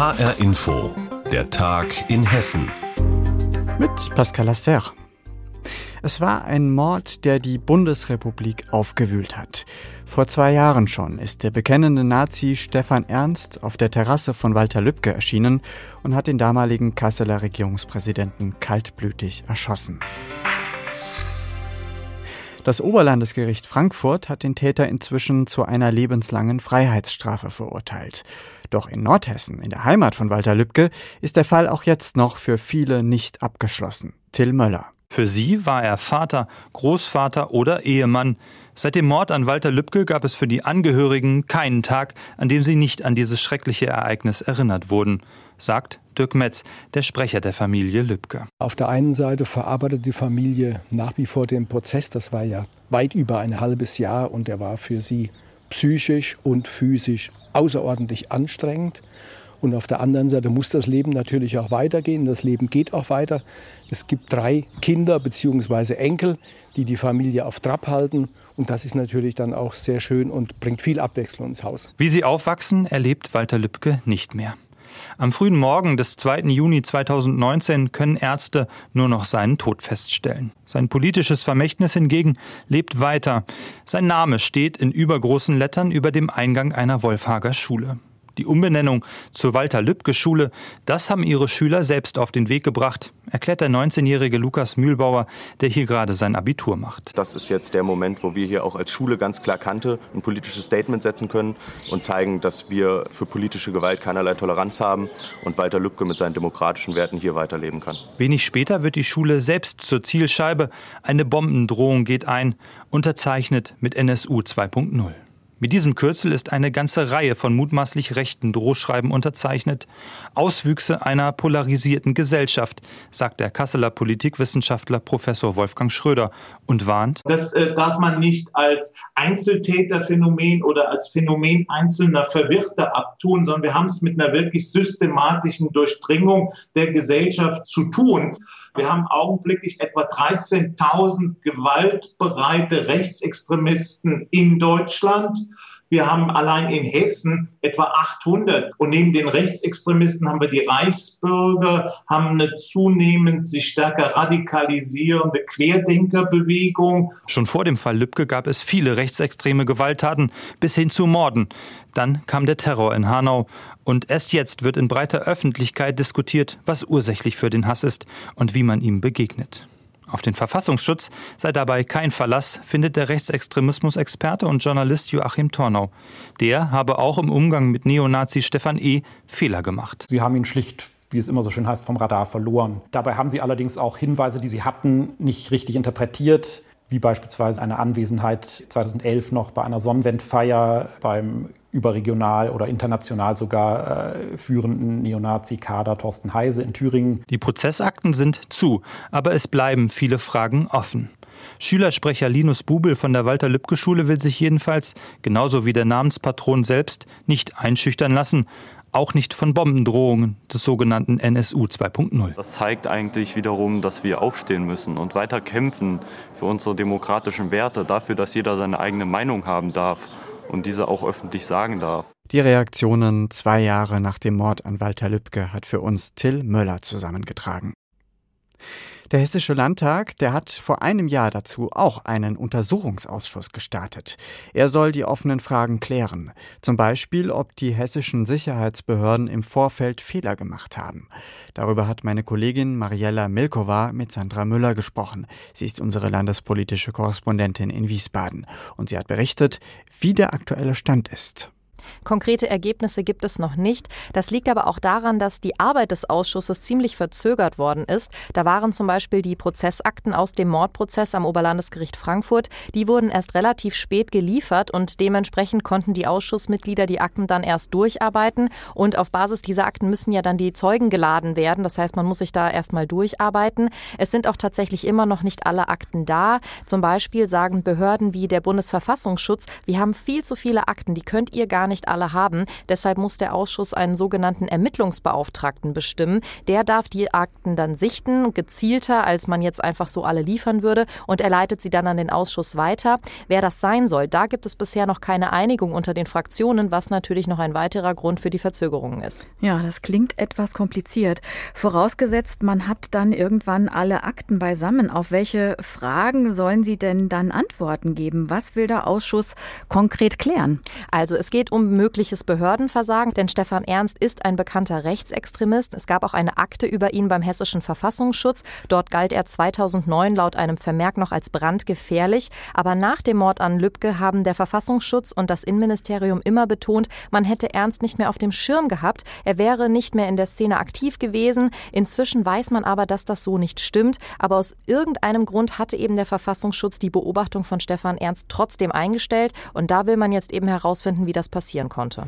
HR Info, der Tag in Hessen. Mit Pascal Lasser. Es war ein Mord, der die Bundesrepublik aufgewühlt hat. Vor zwei Jahren schon ist der bekennende Nazi Stefan Ernst auf der Terrasse von Walter Lübcke erschienen und hat den damaligen Kasseler Regierungspräsidenten kaltblütig erschossen. Das Oberlandesgericht Frankfurt hat den Täter inzwischen zu einer lebenslangen Freiheitsstrafe verurteilt. Doch in Nordhessen, in der Heimat von Walter Lübcke, ist der Fall auch jetzt noch für viele nicht abgeschlossen. Till Möller. Für sie war er Vater, Großvater oder Ehemann. Seit dem Mord an Walter Lübcke gab es für die Angehörigen keinen Tag, an dem sie nicht an dieses schreckliche Ereignis erinnert wurden, sagt Dirk Metz, der Sprecher der Familie Lübcke. Auf der einen Seite verarbeitet die Familie nach wie vor den Prozess. Das war ja weit über ein halbes Jahr und er war für sie psychisch und physisch außerordentlich anstrengend. Und auf der anderen Seite muss das Leben natürlich auch weitergehen. Das Leben geht auch weiter. Es gibt drei Kinder bzw. Enkel, die die Familie auf Trab halten. Und das ist natürlich dann auch sehr schön und bringt viel Abwechslung ins Haus. Wie sie aufwachsen, erlebt Walter Lübcke nicht mehr. Am frühen Morgen des 2. Juni 2019 können Ärzte nur noch seinen Tod feststellen. Sein politisches Vermächtnis hingegen lebt weiter. Sein Name steht in übergroßen Lettern über dem Eingang einer Wolfhager Schule. Die Umbenennung zur Walter-Lübcke-Schule, das haben ihre Schüler selbst auf den Weg gebracht, erklärt der 19-jährige Lukas Mühlbauer, der hier gerade sein Abitur macht. Das ist jetzt der Moment, wo wir hier auch als Schule ganz klar Kante ein politisches Statement setzen können und zeigen, dass wir für politische Gewalt keinerlei Toleranz haben und Walter Lübcke mit seinen demokratischen Werten hier weiterleben kann. Wenig später wird die Schule selbst zur Zielscheibe. Eine Bombendrohung geht ein, unterzeichnet mit NSU 2.0. Mit diesem Kürzel ist eine ganze Reihe von mutmaßlich rechten Drohschreiben unterzeichnet. Auswüchse einer polarisierten Gesellschaft, sagt der Kasseler Politikwissenschaftler Professor Wolfgang Schröder und warnt. Das äh, darf man nicht als Einzeltäterphänomen oder als Phänomen einzelner Verwirrter abtun, sondern wir haben es mit einer wirklich systematischen Durchdringung der Gesellschaft zu tun. Wir haben augenblicklich etwa 13.000 gewaltbereite Rechtsextremisten in Deutschland. Wir haben allein in Hessen etwa 800. Und neben den Rechtsextremisten haben wir die Reichsbürger, haben eine zunehmend sich stärker radikalisierende Querdenkerbewegung. Schon vor dem Fall Lübcke gab es viele rechtsextreme Gewalttaten bis hin zu Morden. Dann kam der Terror in Hanau. Und erst jetzt wird in breiter Öffentlichkeit diskutiert, was ursächlich für den Hass ist und wie man ihm begegnet. Auf den Verfassungsschutz sei dabei kein Verlass, findet der Rechtsextremismus-Experte und Journalist Joachim Tornau. Der habe auch im Umgang mit Neonazi Stefan E. Fehler gemacht. Sie haben ihn schlicht wie es immer so schön heißt, vom Radar verloren. Dabei haben sie allerdings auch Hinweise, die sie hatten, nicht richtig interpretiert, wie beispielsweise eine Anwesenheit 2011 noch bei einer Sonnenwendfeier beim überregional oder international sogar äh, führenden Neonazi-Kader Thorsten Heise in Thüringen. Die Prozessakten sind zu, aber es bleiben viele Fragen offen. Schülersprecher Linus Bubel von der Walter-Lübcke-Schule will sich jedenfalls, genauso wie der Namenspatron selbst, nicht einschüchtern lassen. Auch nicht von Bombendrohungen des sogenannten NSU 2.0. Das zeigt eigentlich wiederum, dass wir aufstehen müssen und weiter kämpfen für unsere demokratischen Werte, dafür, dass jeder seine eigene Meinung haben darf und diese auch öffentlich sagen darf. Die Reaktionen zwei Jahre nach dem Mord an Walter Lübcke hat für uns Till Möller zusammengetragen. Der Hessische Landtag, der hat vor einem Jahr dazu auch einen Untersuchungsausschuss gestartet. Er soll die offenen Fragen klären. Zum Beispiel, ob die hessischen Sicherheitsbehörden im Vorfeld Fehler gemacht haben. Darüber hat meine Kollegin Mariella Milkova mit Sandra Müller gesprochen. Sie ist unsere landespolitische Korrespondentin in Wiesbaden. Und sie hat berichtet, wie der aktuelle Stand ist. Konkrete Ergebnisse gibt es noch nicht. Das liegt aber auch daran, dass die Arbeit des Ausschusses ziemlich verzögert worden ist. Da waren zum Beispiel die Prozessakten aus dem Mordprozess am Oberlandesgericht Frankfurt. Die wurden erst relativ spät geliefert und dementsprechend konnten die Ausschussmitglieder die Akten dann erst durcharbeiten. Und auf Basis dieser Akten müssen ja dann die Zeugen geladen werden. Das heißt, man muss sich da erstmal durcharbeiten. Es sind auch tatsächlich immer noch nicht alle Akten da. Zum Beispiel sagen Behörden wie der Bundesverfassungsschutz, wir haben viel zu viele Akten, die könnt ihr gar nicht alle haben. Deshalb muss der Ausschuss einen sogenannten Ermittlungsbeauftragten bestimmen. Der darf die Akten dann sichten, gezielter, als man jetzt einfach so alle liefern würde. Und er leitet sie dann an den Ausschuss weiter. Wer das sein soll, da gibt es bisher noch keine Einigung unter den Fraktionen, was natürlich noch ein weiterer Grund für die Verzögerungen ist. Ja, das klingt etwas kompliziert. Vorausgesetzt, man hat dann irgendwann alle Akten beisammen. Auf welche Fragen sollen Sie denn dann Antworten geben? Was will der Ausschuss konkret klären? Also es geht um mögliches Behördenversagen, denn Stefan Ernst ist ein bekannter Rechtsextremist. Es gab auch eine Akte über ihn beim hessischen Verfassungsschutz. Dort galt er 2009 laut einem Vermerk noch als brandgefährlich. Aber nach dem Mord an Lübcke haben der Verfassungsschutz und das Innenministerium immer betont, man hätte Ernst nicht mehr auf dem Schirm gehabt. Er wäre nicht mehr in der Szene aktiv gewesen. Inzwischen weiß man aber, dass das so nicht stimmt. Aber aus irgendeinem Grund hatte eben der Verfassungsschutz die Beobachtung von Stefan Ernst trotzdem eingestellt. Und da will man jetzt eben herausfinden, wie das passieren konnte.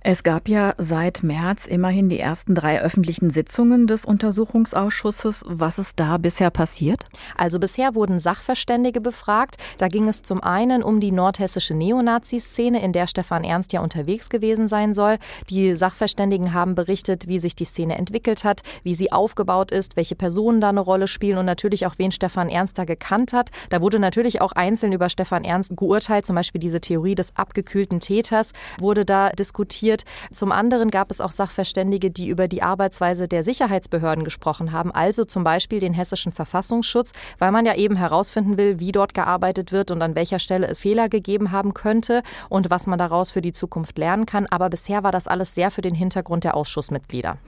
Es gab ja seit März immerhin die ersten drei öffentlichen Sitzungen des Untersuchungsausschusses. Was ist da bisher passiert? Also bisher wurden Sachverständige befragt. Da ging es zum einen um die nordhessische Neonazi-Szene, in der Stefan Ernst ja unterwegs gewesen sein soll. Die Sachverständigen haben berichtet, wie sich die Szene entwickelt hat, wie sie aufgebaut ist, welche Personen da eine Rolle spielen und natürlich auch, wen Stefan Ernst da gekannt hat. Da wurde natürlich auch einzeln über Stefan Ernst geurteilt, zum Beispiel diese Theorie des abgekühlten Täters wurde da diskutiert. Zum anderen gab es auch Sachverständige, die über die Arbeitsweise der Sicherheitsbehörden gesprochen haben, also zum Beispiel den hessischen Verfassungsschutz, weil man ja eben herausfinden will, wie dort gearbeitet wird und an welcher Stelle es Fehler gegeben haben könnte und was man daraus für die Zukunft lernen kann. Aber bisher war das alles sehr für den Hintergrund der Ausschussmitglieder.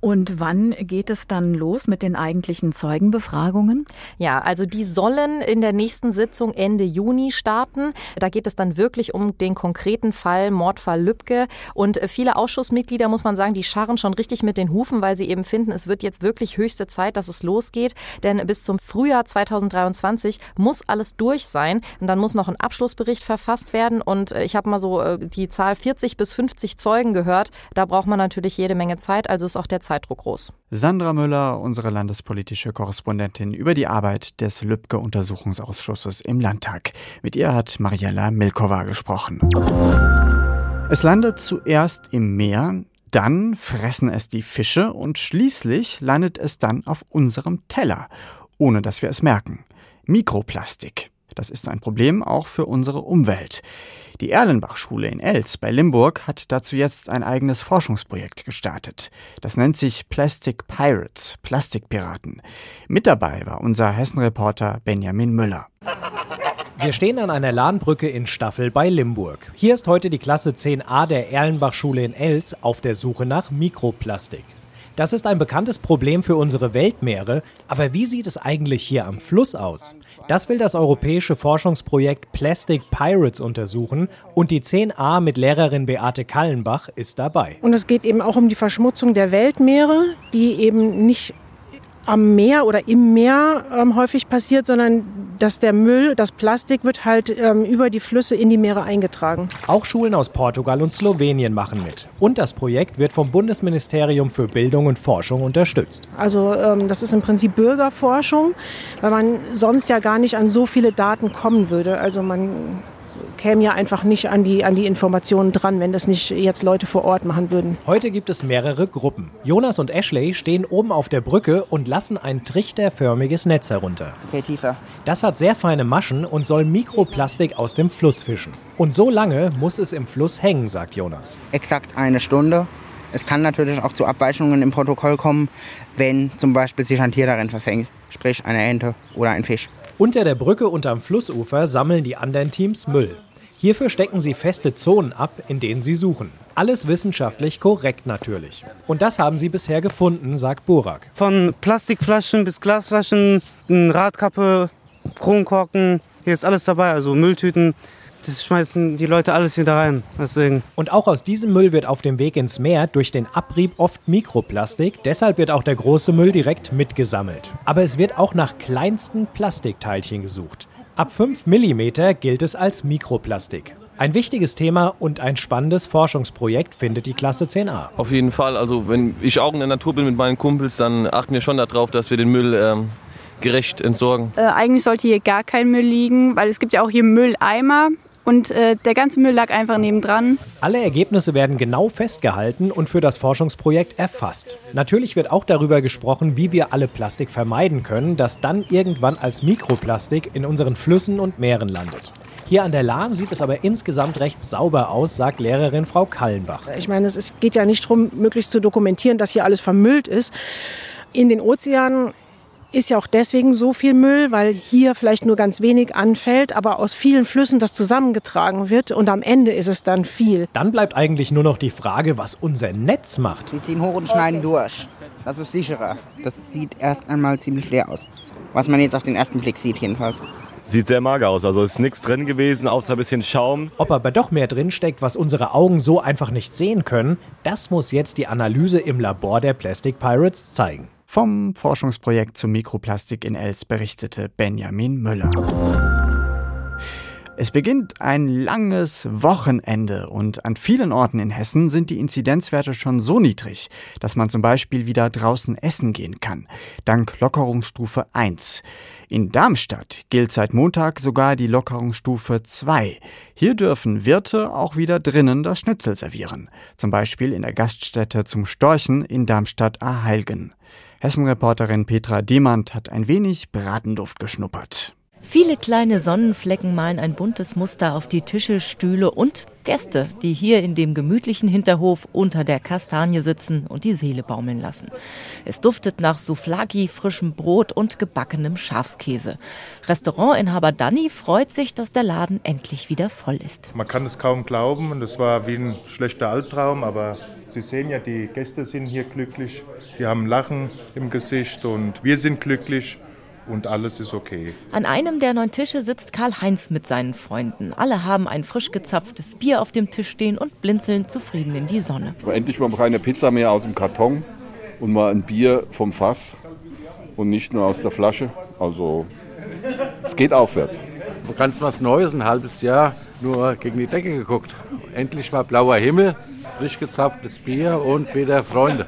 Und wann geht es dann los mit den eigentlichen Zeugenbefragungen? Ja, also die sollen in der nächsten Sitzung Ende Juni starten. Da geht es dann wirklich um den konkreten Fall Mordfall Lübcke. Und viele Ausschussmitglieder, muss man sagen, die scharren schon richtig mit den Hufen, weil sie eben finden, es wird jetzt wirklich höchste Zeit, dass es losgeht. Denn bis zum Frühjahr 2023 muss alles durch sein. Und dann muss noch ein Abschlussbericht verfasst werden. Und ich habe mal so äh, die Zahl 40 bis 50 Zeugen gehört. Da braucht man natürlich jede Menge Zeit, also ist auch der Zeitdruck groß. Sandra Müller, unsere landespolitische Korrespondentin über die Arbeit des Lübcke-Untersuchungsausschusses im Landtag. Mit ihr hat Mariella Milkova gesprochen. Es landet zuerst im Meer, dann fressen es die Fische und schließlich landet es dann auf unserem Teller, ohne dass wir es merken. Mikroplastik. Das ist ein Problem auch für unsere Umwelt. Die Erlenbach-Schule in Els bei Limburg hat dazu jetzt ein eigenes Forschungsprojekt gestartet. Das nennt sich Plastic Pirates, Plastikpiraten. Mit dabei war unser Hessen-Reporter Benjamin Müller. Wir stehen an einer Lahnbrücke in Staffel bei Limburg. Hier ist heute die Klasse 10a der Erlenbach-Schule in Els auf der Suche nach Mikroplastik. Das ist ein bekanntes Problem für unsere Weltmeere, aber wie sieht es eigentlich hier am Fluss aus? Das will das europäische Forschungsprojekt Plastic Pirates untersuchen und die 10a mit Lehrerin Beate Kallenbach ist dabei. Und es geht eben auch um die Verschmutzung der Weltmeere, die eben nicht am Meer oder im Meer ähm, häufig passiert, sondern dass der Müll, das Plastik wird halt ähm, über die Flüsse in die Meere eingetragen. Auch Schulen aus Portugal und Slowenien machen mit. Und das Projekt wird vom Bundesministerium für Bildung und Forschung unterstützt. Also ähm, das ist im Prinzip Bürgerforschung, weil man sonst ja gar nicht an so viele Daten kommen würde. Also man käme ja einfach nicht an die, an die Informationen dran, wenn das nicht jetzt Leute vor Ort machen würden. Heute gibt es mehrere Gruppen. Jonas und Ashley stehen oben auf der Brücke und lassen ein trichterförmiges Netz herunter. Okay, tiefer. Das hat sehr feine Maschen und soll Mikroplastik aus dem Fluss fischen. Und so lange muss es im Fluss hängen, sagt Jonas. Exakt eine Stunde. Es kann natürlich auch zu Abweichungen im Protokoll kommen, wenn zum Beispiel sich ein Tier darin verfängt, sprich eine Ente oder ein Fisch. Unter der Brücke und am Flussufer sammeln die anderen Teams Müll. Hierfür stecken sie feste Zonen ab, in denen sie suchen. Alles wissenschaftlich korrekt natürlich. Und das haben sie bisher gefunden, sagt Burak. Von Plastikflaschen bis Glasflaschen, Radkappe, Kronkorken, hier ist alles dabei, also Mülltüten. Das schmeißen die Leute alles hier da rein. Deswegen. Und auch aus diesem Müll wird auf dem Weg ins Meer durch den Abrieb oft Mikroplastik. Deshalb wird auch der große Müll direkt mitgesammelt. Aber es wird auch nach kleinsten Plastikteilchen gesucht. Ab 5 mm gilt es als Mikroplastik. Ein wichtiges Thema und ein spannendes Forschungsprojekt findet die Klasse 10a. Auf jeden Fall. Also wenn ich auch in der Natur bin mit meinen Kumpels, dann achten wir schon darauf, dass wir den Müll ähm, gerecht entsorgen. Äh, eigentlich sollte hier gar kein Müll liegen, weil es gibt ja auch hier Mülleimer und äh, der ganze Müll lag einfach nebendran. Alle Ergebnisse werden genau festgehalten und für das Forschungsprojekt erfasst. Natürlich wird auch darüber gesprochen, wie wir alle Plastik vermeiden können, das dann irgendwann als Mikroplastik in unseren Flüssen und Meeren landet. Hier an der Lahn sieht es aber insgesamt recht sauber aus, sagt Lehrerin Frau Kallenbach. Ich meine, es geht ja nicht darum, möglichst zu dokumentieren, dass hier alles vermüllt ist. In den Ozeanen ist ja auch deswegen so viel Müll, weil hier vielleicht nur ganz wenig anfällt, aber aus vielen Flüssen das zusammengetragen wird und am Ende ist es dann viel. Dann bleibt eigentlich nur noch die Frage, was unser Netz macht. Die ziehen hoch und schneiden durch. Das ist sicherer. Das sieht erst einmal ziemlich leer aus. Was man jetzt auf den ersten Blick sieht jedenfalls. Sieht sehr mager aus, also ist nichts drin gewesen, außer ein bisschen Schaum. Ob aber doch mehr drin steckt, was unsere Augen so einfach nicht sehen können, das muss jetzt die Analyse im Labor der Plastic Pirates zeigen. Vom Forschungsprojekt zum Mikroplastik in Els berichtete Benjamin Müller. Es beginnt ein langes Wochenende und an vielen Orten in Hessen sind die Inzidenzwerte schon so niedrig, dass man zum Beispiel wieder draußen essen gehen kann, dank Lockerungsstufe 1. In Darmstadt gilt seit Montag sogar die Lockerungsstufe 2. Hier dürfen Wirte auch wieder drinnen das Schnitzel servieren, zum Beispiel in der Gaststätte zum Storchen in Darmstadt-Aheilgen. Hessen-Reporterin Petra Demand hat ein wenig Bratenduft geschnuppert. Viele kleine Sonnenflecken malen ein buntes Muster auf die Tische, Stühle und Gäste, die hier in dem gemütlichen Hinterhof unter der Kastanie sitzen und die Seele baumeln lassen. Es duftet nach Souflaki, frischem Brot und gebackenem Schafskäse. Restaurantinhaber Danny freut sich, dass der Laden endlich wieder voll ist. Man kann es kaum glauben und es war wie ein schlechter Albtraum, aber Sie sehen ja, die Gäste sind hier glücklich, die haben Lachen im Gesicht und wir sind glücklich und alles ist okay. An einem der neun Tische sitzt Karl-Heinz mit seinen Freunden. Alle haben ein frisch gezapftes Bier auf dem Tisch stehen und blinzeln zufrieden in die Sonne. Endlich mal keine Pizza mehr aus dem Karton und mal ein Bier vom Fass und nicht nur aus der Flasche. Also es geht aufwärts. Ganz was Neues, ein halbes Jahr nur gegen die Decke geguckt. Endlich mal blauer Himmel, frisch gezapftes Bier und wieder Freunde.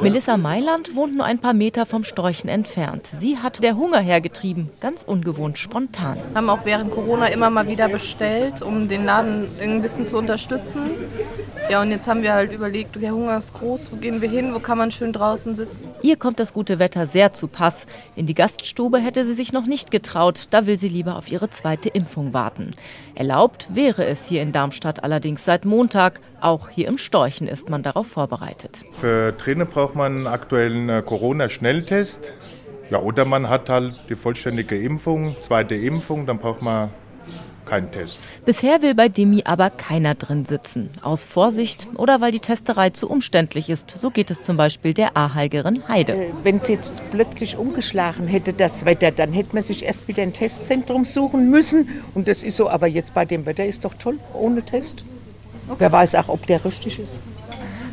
Melissa Mailand wohnt nur ein paar Meter vom Storchen entfernt. Sie hat der Hunger hergetrieben, ganz ungewohnt spontan. Haben auch während Corona immer mal wieder bestellt, um den Laden ein bisschen zu unterstützen. Ja, und jetzt haben wir halt überlegt, der Hunger ist groß, wo gehen wir hin, wo kann man schön draußen sitzen. Ihr kommt das gute Wetter sehr zu Pass. In die Gaststube hätte sie sich noch nicht getraut, da will sie lieber auf ihre zweite Impfung warten. Erlaubt wäre es hier in Darmstadt allerdings seit Montag. Auch hier im Storchen ist man darauf vorbereitet. Für drinnen braucht man einen aktuellen äh, Corona-Schnelltest. Ja, oder man hat halt die vollständige Impfung, zweite Impfung, dann braucht man keinen Test. Bisher will bei Demi aber keiner drin sitzen. Aus Vorsicht oder weil die Testerei zu umständlich ist. So geht es zum Beispiel der Ahalgerin Heide. Äh, Wenn es jetzt plötzlich umgeschlagen hätte, das Wetter, dann hätte man sich erst wieder ein Testzentrum suchen müssen. Und das ist so, aber jetzt bei dem Wetter ist doch toll, ohne Test. Okay. Wer weiß auch, ob der richtig ist.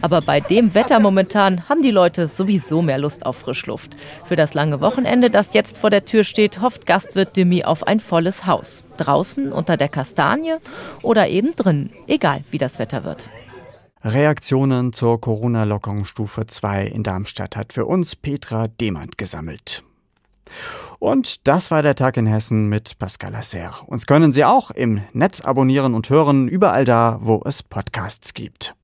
Aber bei dem Wetter momentan haben die Leute sowieso mehr Lust auf Frischluft. Für das lange Wochenende, das jetzt vor der Tür steht, hofft Gastwirt Demi auf ein volles Haus. Draußen unter der Kastanie oder eben drin, egal wie das Wetter wird. Reaktionen zur Corona-Lockerungsstufe 2 in Darmstadt hat für uns Petra Demand gesammelt. Und das war der Tag in Hessen mit Pascal Lasser. Uns können Sie auch im Netz abonnieren und hören, überall da, wo es Podcasts gibt.